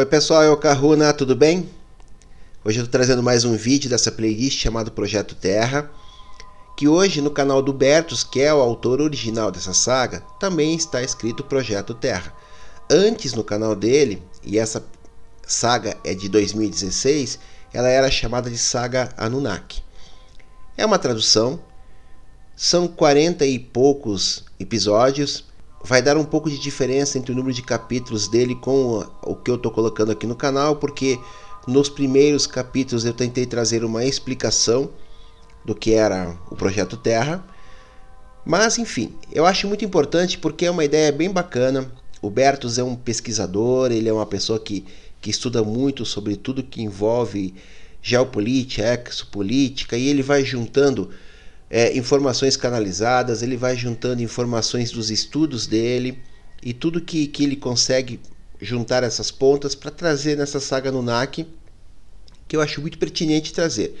Oi pessoal, eu Caruna, tudo bem? Hoje eu estou trazendo mais um vídeo dessa playlist chamado Projeto Terra, que hoje no canal do Bertus, que é o autor original dessa saga, também está escrito Projeto Terra. Antes no canal dele, e essa saga é de 2016, ela era chamada de Saga Anunnaki. É uma tradução, são 40 e poucos episódios, vai dar um pouco de diferença entre o número de capítulos dele com o que eu estou colocando aqui no canal, porque nos primeiros capítulos eu tentei trazer uma explicação do que era o projeto Terra. Mas enfim, eu acho muito importante porque é uma ideia bem bacana. O Bertus é um pesquisador, ele é uma pessoa que, que estuda muito sobre tudo que envolve geopolítica, exopolítica, e ele vai juntando é, informações canalizadas, ele vai juntando informações dos estudos dele e tudo que, que ele consegue juntar essas pontas para trazer nessa saga no NAC, que eu acho muito pertinente trazer.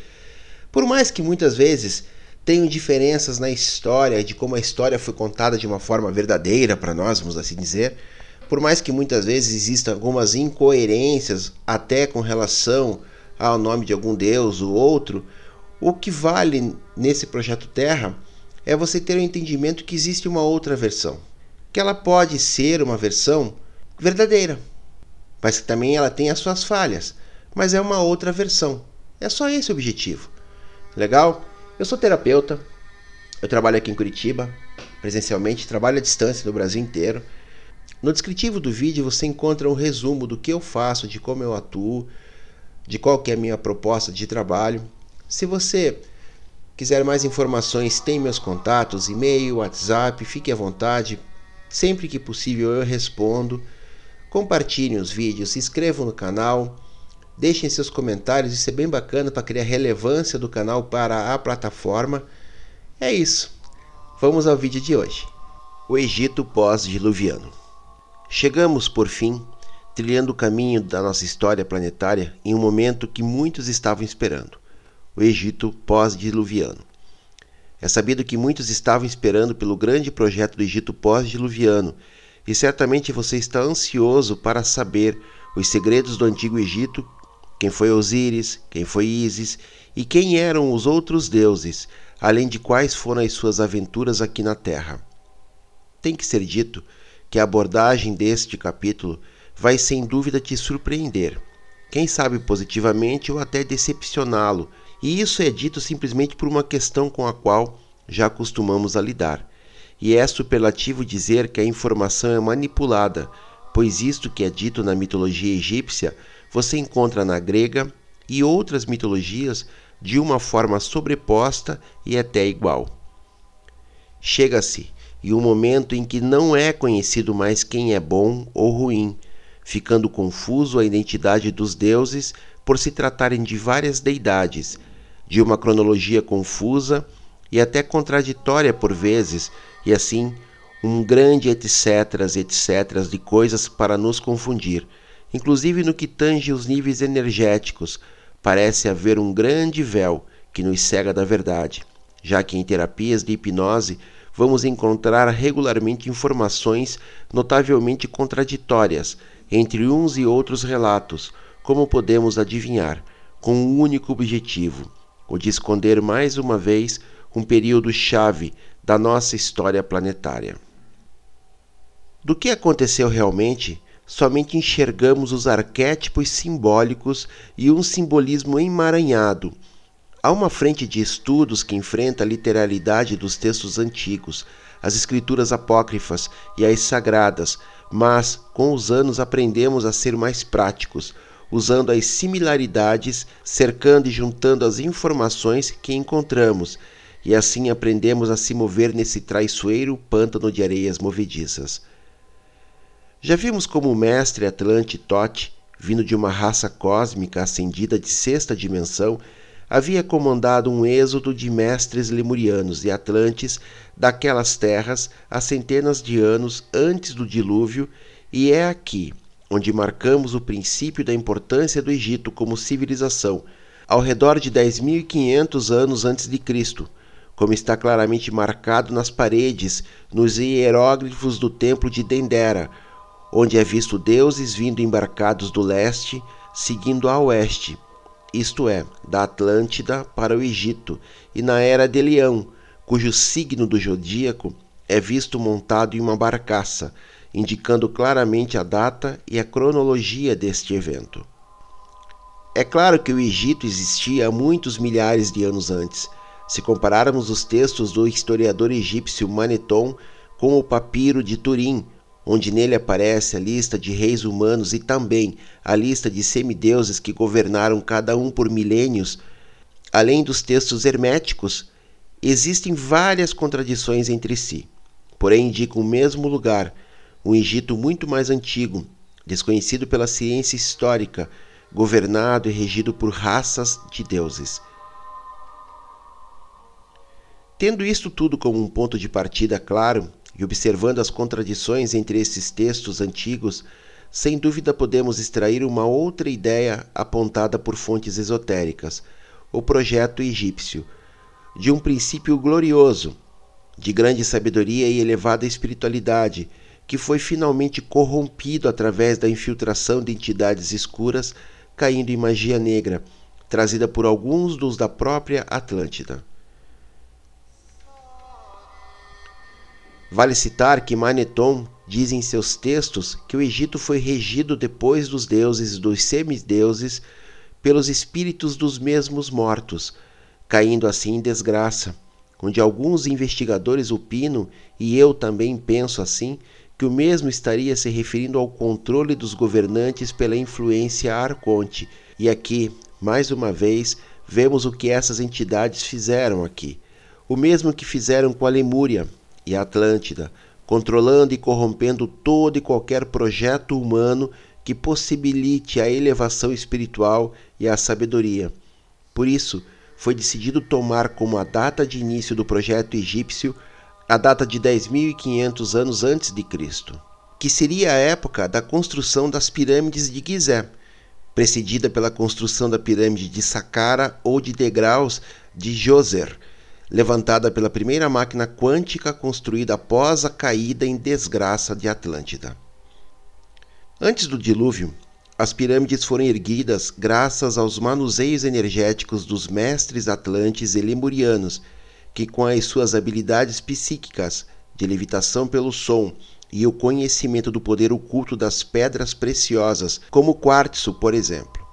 Por mais que muitas vezes tenham diferenças na história, de como a história foi contada de uma forma verdadeira para nós, vamos assim dizer, por mais que muitas vezes existam algumas incoerências até com relação ao nome de algum deus ou outro, o que vale nesse projeto Terra é você ter o entendimento que existe uma outra versão, que ela pode ser uma versão verdadeira, mas que também ela tem as suas falhas, mas é uma outra versão. É só esse o objetivo. Legal? Eu sou terapeuta, eu trabalho aqui em Curitiba, presencialmente, trabalho à distância no Brasil inteiro. No descritivo do vídeo você encontra um resumo do que eu faço, de como eu atuo, de qual é a minha proposta de trabalho. Se você quiser mais informações, tem meus contatos, e-mail, WhatsApp, fique à vontade. Sempre que possível eu respondo. Compartilhem os vídeos, se inscrevam no canal, deixem seus comentários, isso é bem bacana para criar relevância do canal para a plataforma. É isso. Vamos ao vídeo de hoje. O Egito pós-diluviano. Chegamos, por fim, trilhando o caminho da nossa história planetária em um momento que muitos estavam esperando o Egito pós-diluviano. É sabido que muitos estavam esperando pelo grande projeto do Egito pós-diluviano, e certamente você está ansioso para saber os segredos do antigo Egito, quem foi Osíris, quem foi Ísis e quem eram os outros deuses, além de quais foram as suas aventuras aqui na Terra. Tem que ser dito que a abordagem deste capítulo vai sem dúvida te surpreender, quem sabe positivamente ou até decepcioná-lo e isso é dito simplesmente por uma questão com a qual já acostumamos a lidar. E é superlativo dizer que a informação é manipulada, pois isto que é dito na mitologia egípcia você encontra na grega e outras mitologias de uma forma sobreposta e até igual. Chega-se e um momento em que não é conhecido mais quem é bom ou ruim, ficando confuso a identidade dos deuses por se tratarem de várias deidades de uma cronologia confusa e até contraditória por vezes, e assim um grande etc, etc de coisas para nos confundir. Inclusive no que tange os níveis energéticos, parece haver um grande véu que nos cega da verdade, já que em terapias de hipnose vamos encontrar regularmente informações notavelmente contraditórias entre uns e outros relatos, como podemos adivinhar, com um único objetivo o de esconder mais uma vez um período chave da nossa história planetária. Do que aconteceu realmente, somente enxergamos os arquétipos simbólicos e um simbolismo emaranhado. Há uma frente de estudos que enfrenta a literalidade dos textos antigos, as escrituras apócrifas e as sagradas, mas com os anos aprendemos a ser mais práticos, usando as similaridades, cercando e juntando as informações que encontramos, e assim aprendemos a se mover nesse traiçoeiro pântano de areias movediças. Já vimos como o mestre Atlante Tote, vindo de uma raça cósmica ascendida de sexta dimensão, havia comandado um êxodo de mestres lemurianos e atlantes daquelas terras há centenas de anos antes do dilúvio, e é aqui, onde marcamos o princípio da importância do Egito como civilização, ao redor de 10.500 anos antes de Cristo, como está claramente marcado nas paredes, nos hieróglifos do templo de Dendera, onde é visto deuses vindo embarcados do leste, seguindo a oeste, isto é, da Atlântida para o Egito, e na era de Leão, cujo signo do zodíaco é visto montado em uma barcaça, indicando claramente a data e a cronologia deste evento. É claro que o Egito existia há muitos milhares de anos antes. Se compararmos os textos do historiador egípcio Maneton com o papiro de Turim, onde nele aparece a lista de reis humanos e também a lista de semideuses que governaram cada um por milênios, além dos textos herméticos, existem várias contradições entre si. Porém, indicam o mesmo lugar, um Egito muito mais antigo, desconhecido pela ciência histórica, governado e regido por raças de deuses. Tendo isto tudo como um ponto de partida claro e observando as contradições entre esses textos antigos, sem dúvida podemos extrair uma outra ideia apontada por fontes esotéricas, o projeto egípcio, de um princípio glorioso, de grande sabedoria e elevada espiritualidade, que foi finalmente corrompido através da infiltração de entidades escuras caindo em magia negra, trazida por alguns dos da própria Atlântida. Vale citar que Maneton diz em seus textos que o Egito foi regido depois dos deuses e dos semideuses pelos espíritos dos mesmos mortos, caindo assim em desgraça, onde alguns investigadores opinam, e eu também penso assim, que o mesmo estaria se referindo ao controle dos governantes pela influência arconte. E aqui, mais uma vez, vemos o que essas entidades fizeram aqui. O mesmo que fizeram com a Lemúria e a Atlântida, controlando e corrompendo todo e qualquer projeto humano que possibilite a elevação espiritual e a sabedoria. Por isso, foi decidido tomar como a data de início do projeto egípcio a data de 10.500 anos antes de Cristo, que seria a época da construção das pirâmides de Gizé, precedida pela construção da pirâmide de Saqqara ou de degraus de Djoser, levantada pela primeira máquina quântica construída após a caída em desgraça de Atlântida. Antes do dilúvio, as pirâmides foram erguidas graças aos manuseios energéticos dos mestres atlantes e lemurianos que, com as suas habilidades psíquicas de levitação pelo som e o conhecimento do poder oculto das pedras preciosas, como o quartzo, por exemplo,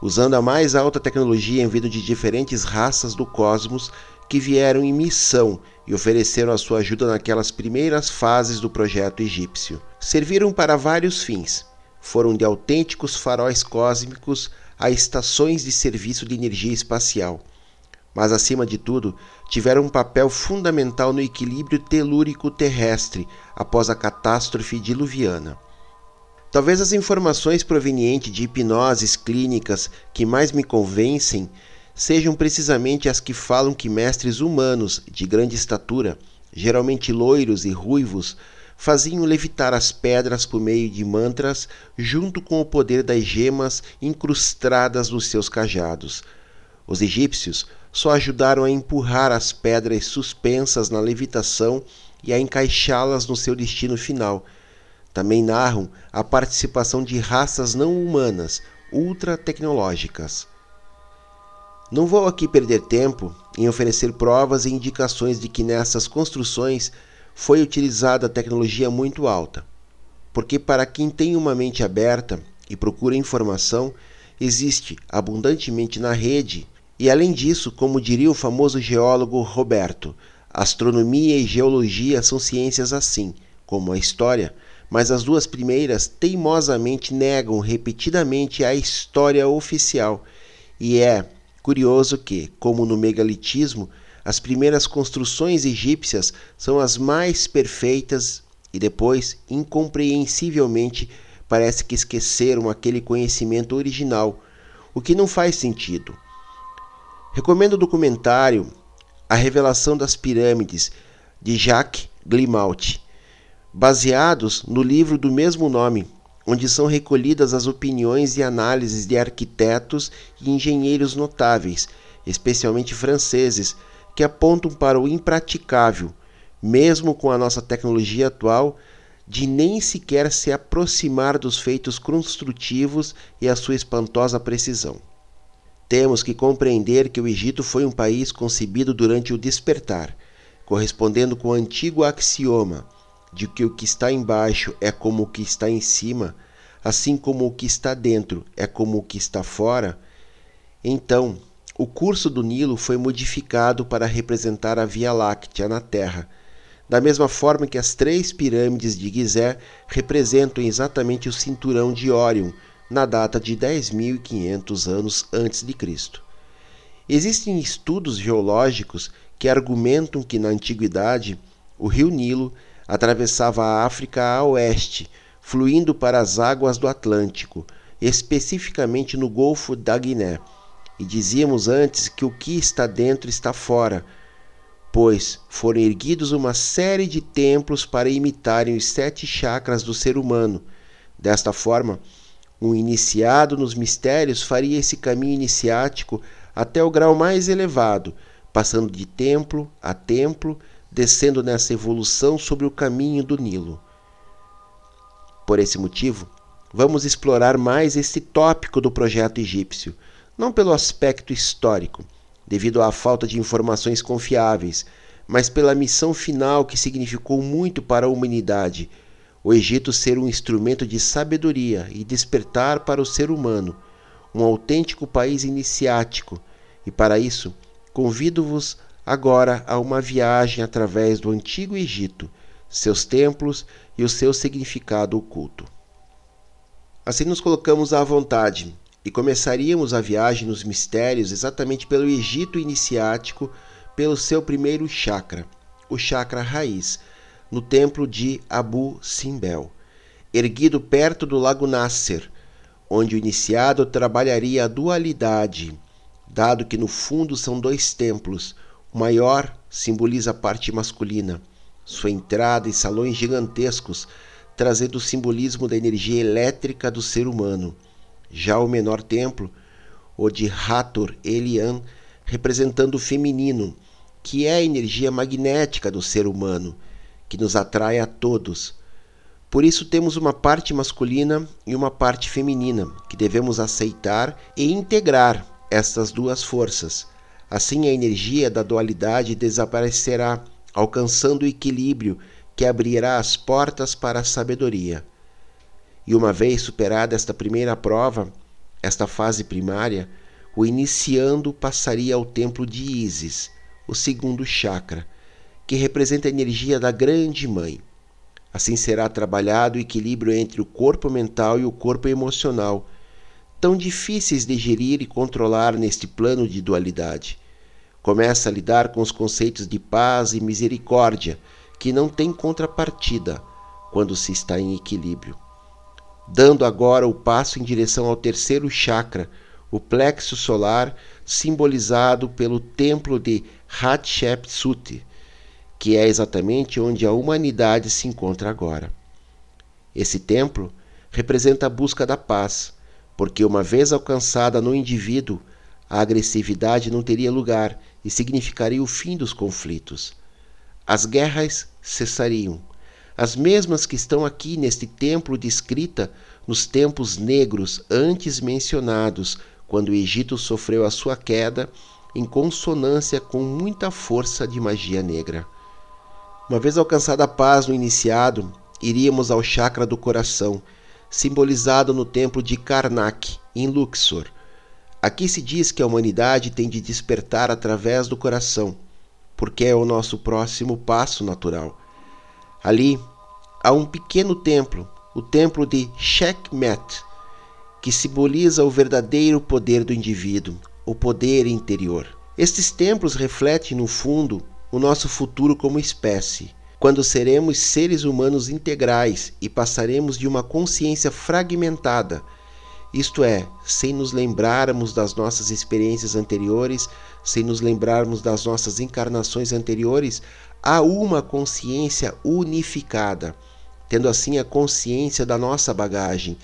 usando a mais alta tecnologia em vida de diferentes raças do cosmos que vieram em missão e ofereceram a sua ajuda naquelas primeiras fases do projeto egípcio. Serviram para vários fins. Foram de autênticos faróis cósmicos a estações de serviço de energia espacial mas acima de tudo, tiveram um papel fundamental no equilíbrio telúrico terrestre após a catástrofe diluviana. Talvez as informações provenientes de hipnoses clínicas que mais me convencem sejam precisamente as que falam que mestres humanos de grande estatura, geralmente loiros e ruivos, faziam levitar as pedras por meio de mantras junto com o poder das gemas incrustadas nos seus cajados. Os egípcios só ajudaram a empurrar as pedras suspensas na levitação e a encaixá-las no seu destino final. Também narram a participação de raças não humanas, ultra tecnológicas. Não vou aqui perder tempo em oferecer provas e indicações de que nessas construções foi utilizada tecnologia muito alta, porque para quem tem uma mente aberta e procura informação, existe abundantemente na rede e além disso, como diria o famoso geólogo Roberto, astronomia e geologia são ciências assim, como a história, mas as duas primeiras teimosamente negam repetidamente a história oficial. E é curioso que, como no megalitismo, as primeiras construções egípcias são as mais perfeitas e depois, incompreensivelmente, parece que esqueceram aquele conhecimento original, o que não faz sentido. Recomendo o documentário A Revelação das Pirâmides, de Jacques Glimaut, baseados no livro do mesmo nome, onde são recolhidas as opiniões e análises de arquitetos e engenheiros notáveis, especialmente franceses, que apontam para o impraticável, mesmo com a nossa tecnologia atual, de nem sequer se aproximar dos feitos construtivos e a sua espantosa precisão. Temos que compreender que o Egito foi um país concebido durante o despertar, correspondendo com o antigo axioma de que o que está embaixo é como o que está em cima, assim como o que está dentro é como o que está fora. Então, o curso do Nilo foi modificado para representar a Via Láctea na Terra, da mesma forma que as três pirâmides de Gizé representam exatamente o cinturão de Órion na data de 10.500 anos antes de Cristo. Existem estudos geológicos que argumentam que na antiguidade o rio Nilo atravessava a África a oeste, fluindo para as águas do Atlântico, especificamente no Golfo da Guiné. E dizíamos antes que o que está dentro está fora, pois foram erguidos uma série de templos para imitarem os sete chakras do ser humano. Desta forma, um iniciado nos mistérios faria esse caminho iniciático até o grau mais elevado, passando de templo a templo, descendo nessa evolução sobre o caminho do Nilo. Por esse motivo, vamos explorar mais esse tópico do projeto egípcio, não pelo aspecto histórico, devido à falta de informações confiáveis, mas pela missão final que significou muito para a humanidade o Egito ser um instrumento de sabedoria e despertar para o ser humano, um autêntico país iniciático, e para isso convido-vos agora a uma viagem através do antigo Egito, seus templos e o seu significado oculto. Assim nos colocamos à vontade e começaríamos a viagem nos mistérios exatamente pelo Egito iniciático, pelo seu primeiro chakra, o chakra raiz, no templo de Abu Simbel, erguido perto do lago Nasser, onde o iniciado trabalharia a dualidade, dado que no fundo são dois templos. O maior simboliza a parte masculina, sua entrada e salões gigantescos, trazendo o simbolismo da energia elétrica do ser humano. Já o menor templo, o de Hathor Elian, representando o feminino, que é a energia magnética do ser humano, que nos atrai a todos. Por isso temos uma parte masculina e uma parte feminina, que devemos aceitar e integrar estas duas forças. Assim a energia da dualidade desaparecerá, alcançando o equilíbrio que abrirá as portas para a sabedoria. E uma vez superada esta primeira prova, esta fase primária, o iniciando passaria ao templo de Ísis, o segundo chakra, que representa a energia da Grande Mãe. Assim será trabalhado o equilíbrio entre o corpo mental e o corpo emocional, tão difíceis de gerir e controlar neste plano de dualidade. Começa a lidar com os conceitos de paz e misericórdia, que não têm contrapartida quando se está em equilíbrio. Dando agora o passo em direção ao terceiro chakra, o plexo solar, simbolizado pelo templo de Hatshepsut, que é exatamente onde a humanidade se encontra agora. Esse templo representa a busca da paz, porque uma vez alcançada no indivíduo, a agressividade não teria lugar e significaria o fim dos conflitos. As guerras cessariam, as mesmas que estão aqui neste templo descrita nos tempos negros antes mencionados, quando o Egito sofreu a sua queda, em consonância com muita força de magia negra. Uma vez alcançada a paz no iniciado, iríamos ao chakra do coração, simbolizado no templo de Karnak, em Luxor. Aqui se diz que a humanidade tem de despertar através do coração, porque é o nosso próximo passo natural. Ali há um pequeno templo, o templo de Shekmet, que simboliza o verdadeiro poder do indivíduo, o poder interior. Estes templos refletem, no fundo, o nosso futuro como espécie, quando seremos seres humanos integrais e passaremos de uma consciência fragmentada, isto é, sem nos lembrarmos das nossas experiências anteriores, sem nos lembrarmos das nossas encarnações anteriores, a uma consciência unificada, tendo assim a consciência da nossa bagagem,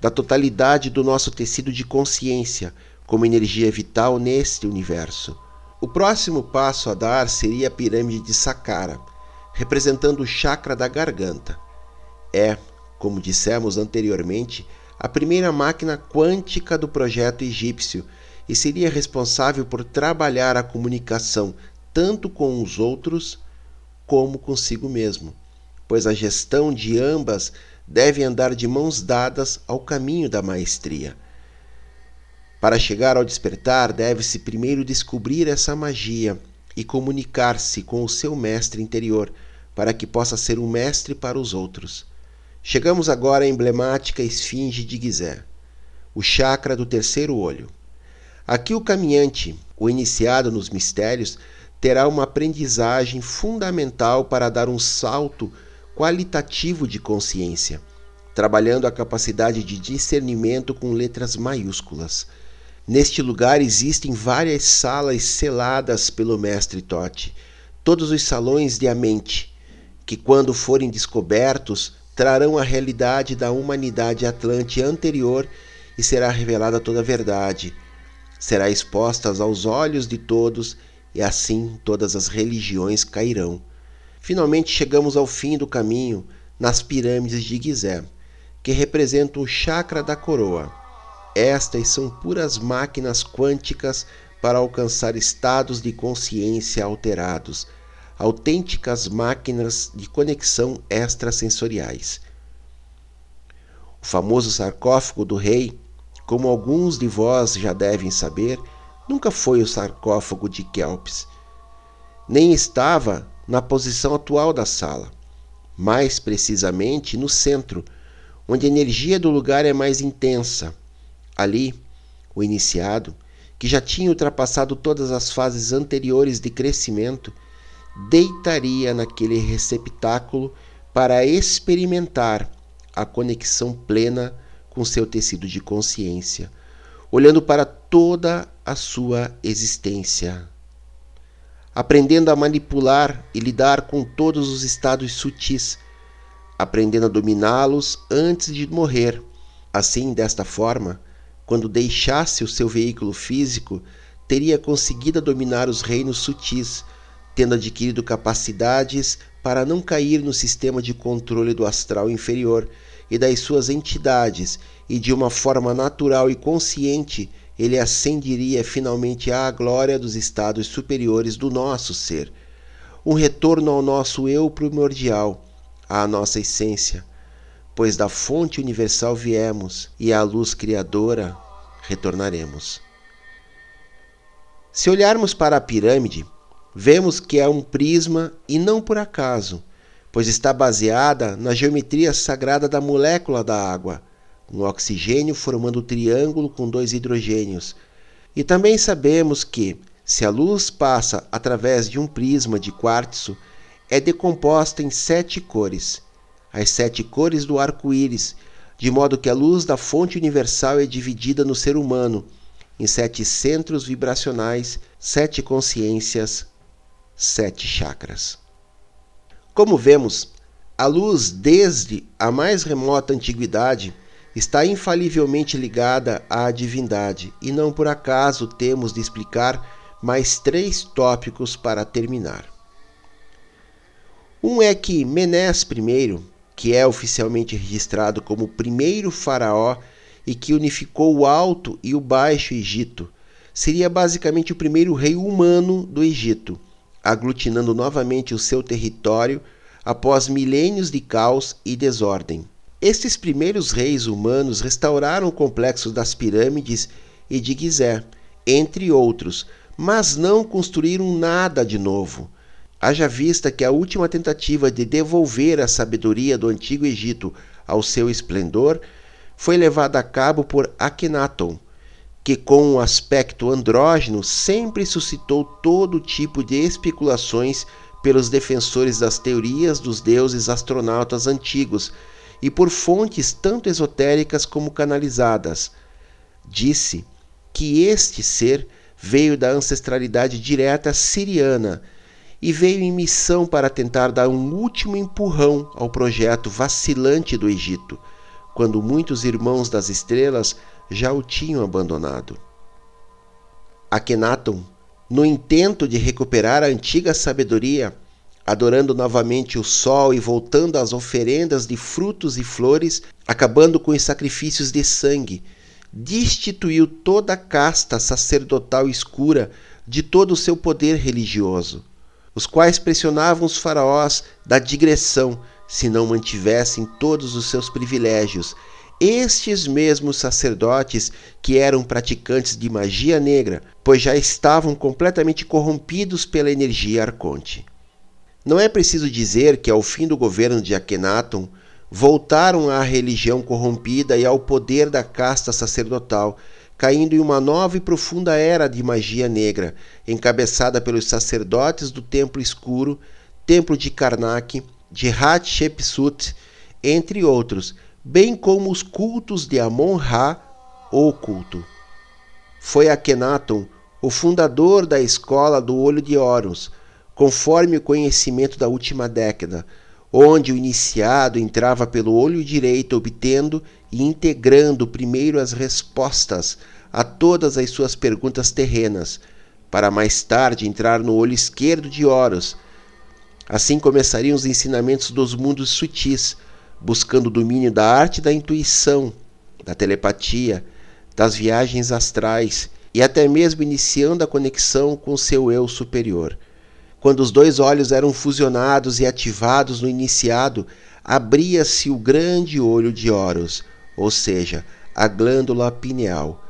da totalidade do nosso tecido de consciência como energia vital neste universo. O próximo passo a dar seria a pirâmide de Saqqara, representando o chakra da garganta. é, como dissemos anteriormente, a primeira máquina quântica do projeto egípcio e seria responsável por trabalhar a comunicação tanto com os outros como consigo mesmo, pois a gestão de ambas deve andar de mãos dadas ao caminho da maestria. Para chegar ao despertar, deve-se primeiro descobrir essa magia e comunicar-se com o seu mestre interior, para que possa ser um mestre para os outros. Chegamos agora à emblemática esfinge de Gizé, o chakra do terceiro olho. Aqui o caminhante, o iniciado nos mistérios, terá uma aprendizagem fundamental para dar um salto qualitativo de consciência, trabalhando a capacidade de discernimento com letras maiúsculas. Neste lugar existem várias salas seladas pelo mestre Totti, todos os salões de a mente, que quando forem descobertos trarão a realidade da humanidade atlante anterior e será revelada toda a verdade. Será exposta aos olhos de todos e assim todas as religiões cairão. Finalmente chegamos ao fim do caminho nas pirâmides de Gizé, que representam o chakra da coroa. Estas são puras máquinas quânticas para alcançar estados de consciência alterados autênticas máquinas de conexão extrasensoriais. O famoso sarcófago do rei, como alguns de vós já devem saber, nunca foi o sarcófago de Kelps, nem estava na posição atual da sala, mais precisamente no centro, onde a energia do lugar é mais intensa. Ali, o iniciado, que já tinha ultrapassado todas as fases anteriores de crescimento, deitaria naquele receptáculo para experimentar a conexão plena com seu tecido de consciência, olhando para toda a sua existência, aprendendo a manipular e lidar com todos os estados sutis, aprendendo a dominá-los antes de morrer. Assim, desta forma, quando deixasse o seu veículo físico, teria conseguido dominar os reinos sutis tendo adquirido capacidades para não cair no sistema de controle do astral inferior e das suas entidades, e de uma forma natural e consciente ele ascenderia finalmente à glória dos estados superiores do nosso ser. Um retorno ao nosso eu primordial, à nossa essência, pois da fonte universal viemos e à luz criadora retornaremos. Se olharmos para a pirâmide, vemos que é um prisma e não por acaso, pois está baseada na geometria sagrada da molécula da água, um oxigênio formando um triângulo com dois hidrogênios. E também sabemos que, se a luz passa através de um prisma de quartzo, é decomposta em sete cores, as sete cores do arco-íris, de modo que a luz da fonte universal é dividida no ser humano em sete centros vibracionais, sete consciências, sete chakras. Como vemos, a luz, desde a mais remota antiguidade, está infalivelmente ligada à divindade, e não por acaso temos de explicar mais três tópicos para terminar. Um é que Menés I, que é oficialmente registrado como o primeiro faraó e que unificou o Alto e o Baixo Egito, seria basicamente o primeiro rei humano do Egito aglutinando novamente o seu território após milênios de caos e desordem. Estes primeiros reis humanos restauraram o complexo das pirâmides e de Gizé, entre outros, mas não construíram nada de novo. Haja vista que a última tentativa de devolver a sabedoria do antigo Egito ao seu esplendor foi levada a cabo por Akhenaton, que com um aspecto andrógeno sempre suscitou todo tipo de especulações pelos defensores das teorias dos deuses astronautas antigos e por fontes tanto esotéricas como canalizadas. Disse que este ser veio da ancestralidade direta siriana e veio em missão para tentar dar um último empurrão ao projeto vacilante do Egito, quando muitos irmãos das estrelas já o tinham abandonado. Akhenaton, no intento de recuperar a antiga sabedoria, adorando novamente o sol e voltando às oferendas de frutos e flores, acabando com os sacrifícios de sangue, destituiu toda a casta sacerdotal escura de todo o seu poder religioso, os quais pressionavam os faraós da digressão se não mantivessem todos os seus privilégios. Estes mesmos sacerdotes que eram praticantes de magia negra, pois já estavam completamente corrompidos pela energia arconte. Não é preciso dizer que, ao fim do governo de Akhenaton, voltaram à religião corrompida e ao poder da casta sacerdotal, caindo em uma nova e profunda era de magia negra, encabeçada pelos sacerdotes do Templo Escuro, Templo de Karnak, de Hatshepsut, entre outros, bem como os cultos de Amon-Ra, oculto. Foi Akhenaton o fundador da escola do Olho de Horus, conforme o conhecimento da última década, onde o iniciado entrava pelo olho direito, obtendo e integrando primeiro as respostas a todas as suas perguntas terrenas, para mais tarde entrar no olho esquerdo de Horus. Assim começariam os ensinamentos dos mundos sutis, buscando o domínio da arte da intuição, da telepatia, das viagens astrais e até mesmo iniciando a conexão com seu eu superior. Quando os dois olhos eram fusionados e ativados no iniciado, abria-se o grande olho de Horus, ou seja, a glândula pineal,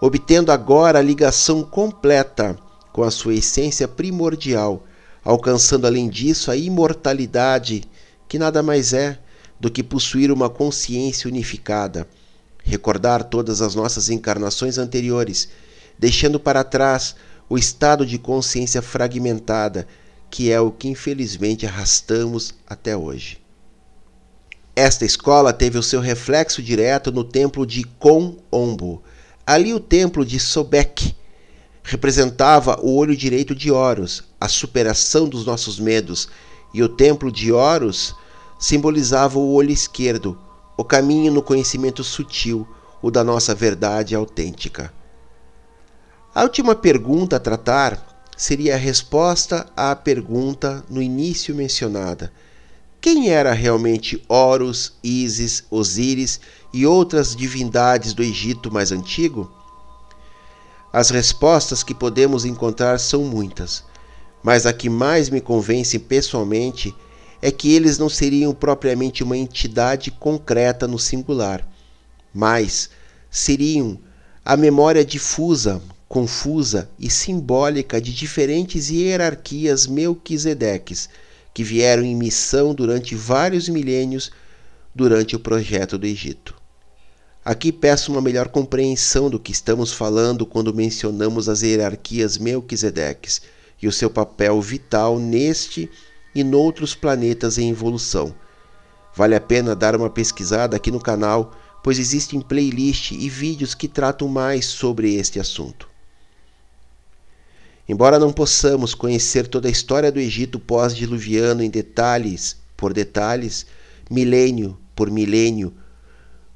obtendo agora a ligação completa com a sua essência primordial, alcançando além disso a imortalidade, que nada mais é do que possuir uma consciência unificada, recordar todas as nossas encarnações anteriores, deixando para trás o estado de consciência fragmentada, que é o que infelizmente arrastamos até hoje. Esta escola teve o seu reflexo direto no templo de Kon-Ombo. Ali o templo de Sobek representava o olho direito de Horus, a superação dos nossos medos, e o templo de Horus simbolizava o olho esquerdo, o caminho no conhecimento sutil, o da nossa verdade autêntica. A última pergunta a tratar seria a resposta à pergunta no início mencionada. Quem era realmente Horus, Ísis, Osíris e outras divindades do Egito mais antigo? As respostas que podemos encontrar são muitas, mas a que mais me convence pessoalmente é que eles não seriam propriamente uma entidade concreta no singular, mas seriam a memória difusa, confusa e simbólica de diferentes hierarquias melquisedeques que vieram em missão durante vários milênios durante o projeto do Egito. Aqui peço uma melhor compreensão do que estamos falando quando mencionamos as hierarquias melquisedeques e o seu papel vital neste e noutros planetas em evolução. Vale a pena dar uma pesquisada aqui no canal, pois existem playlists e vídeos que tratam mais sobre este assunto. Embora não possamos conhecer toda a história do Egito pós-diluviano em detalhes por detalhes, milênio por milênio,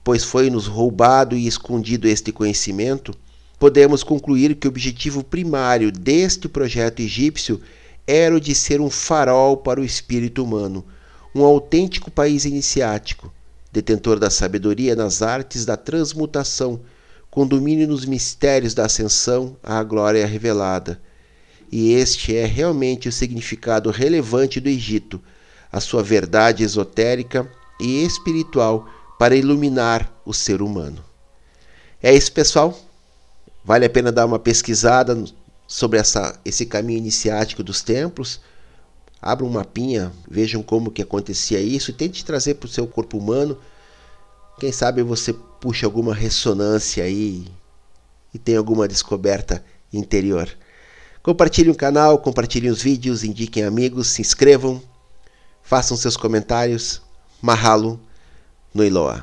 pois foi-nos roubado e escondido este conhecimento, podemos concluir que o objetivo primário deste projeto egípcio era o de ser um farol para o espírito humano, um autêntico país iniciático, detentor da sabedoria nas artes da transmutação, com domínio nos mistérios da ascensão à glória revelada e este é realmente o significado relevante do Egito, a sua verdade esotérica e espiritual para iluminar o ser humano. É isso, pessoal. Vale a pena dar uma pesquisada sobre essa, esse caminho iniciático dos templos. Abra um mapinha, vejam como que acontecia isso e tente trazer para o seu corpo humano. Quem sabe você puxa alguma ressonância aí e tem alguma descoberta interior. Compartilhem o canal, compartilhem os vídeos, indiquem amigos, se inscrevam, façam seus comentários. Mahalo no Iloa.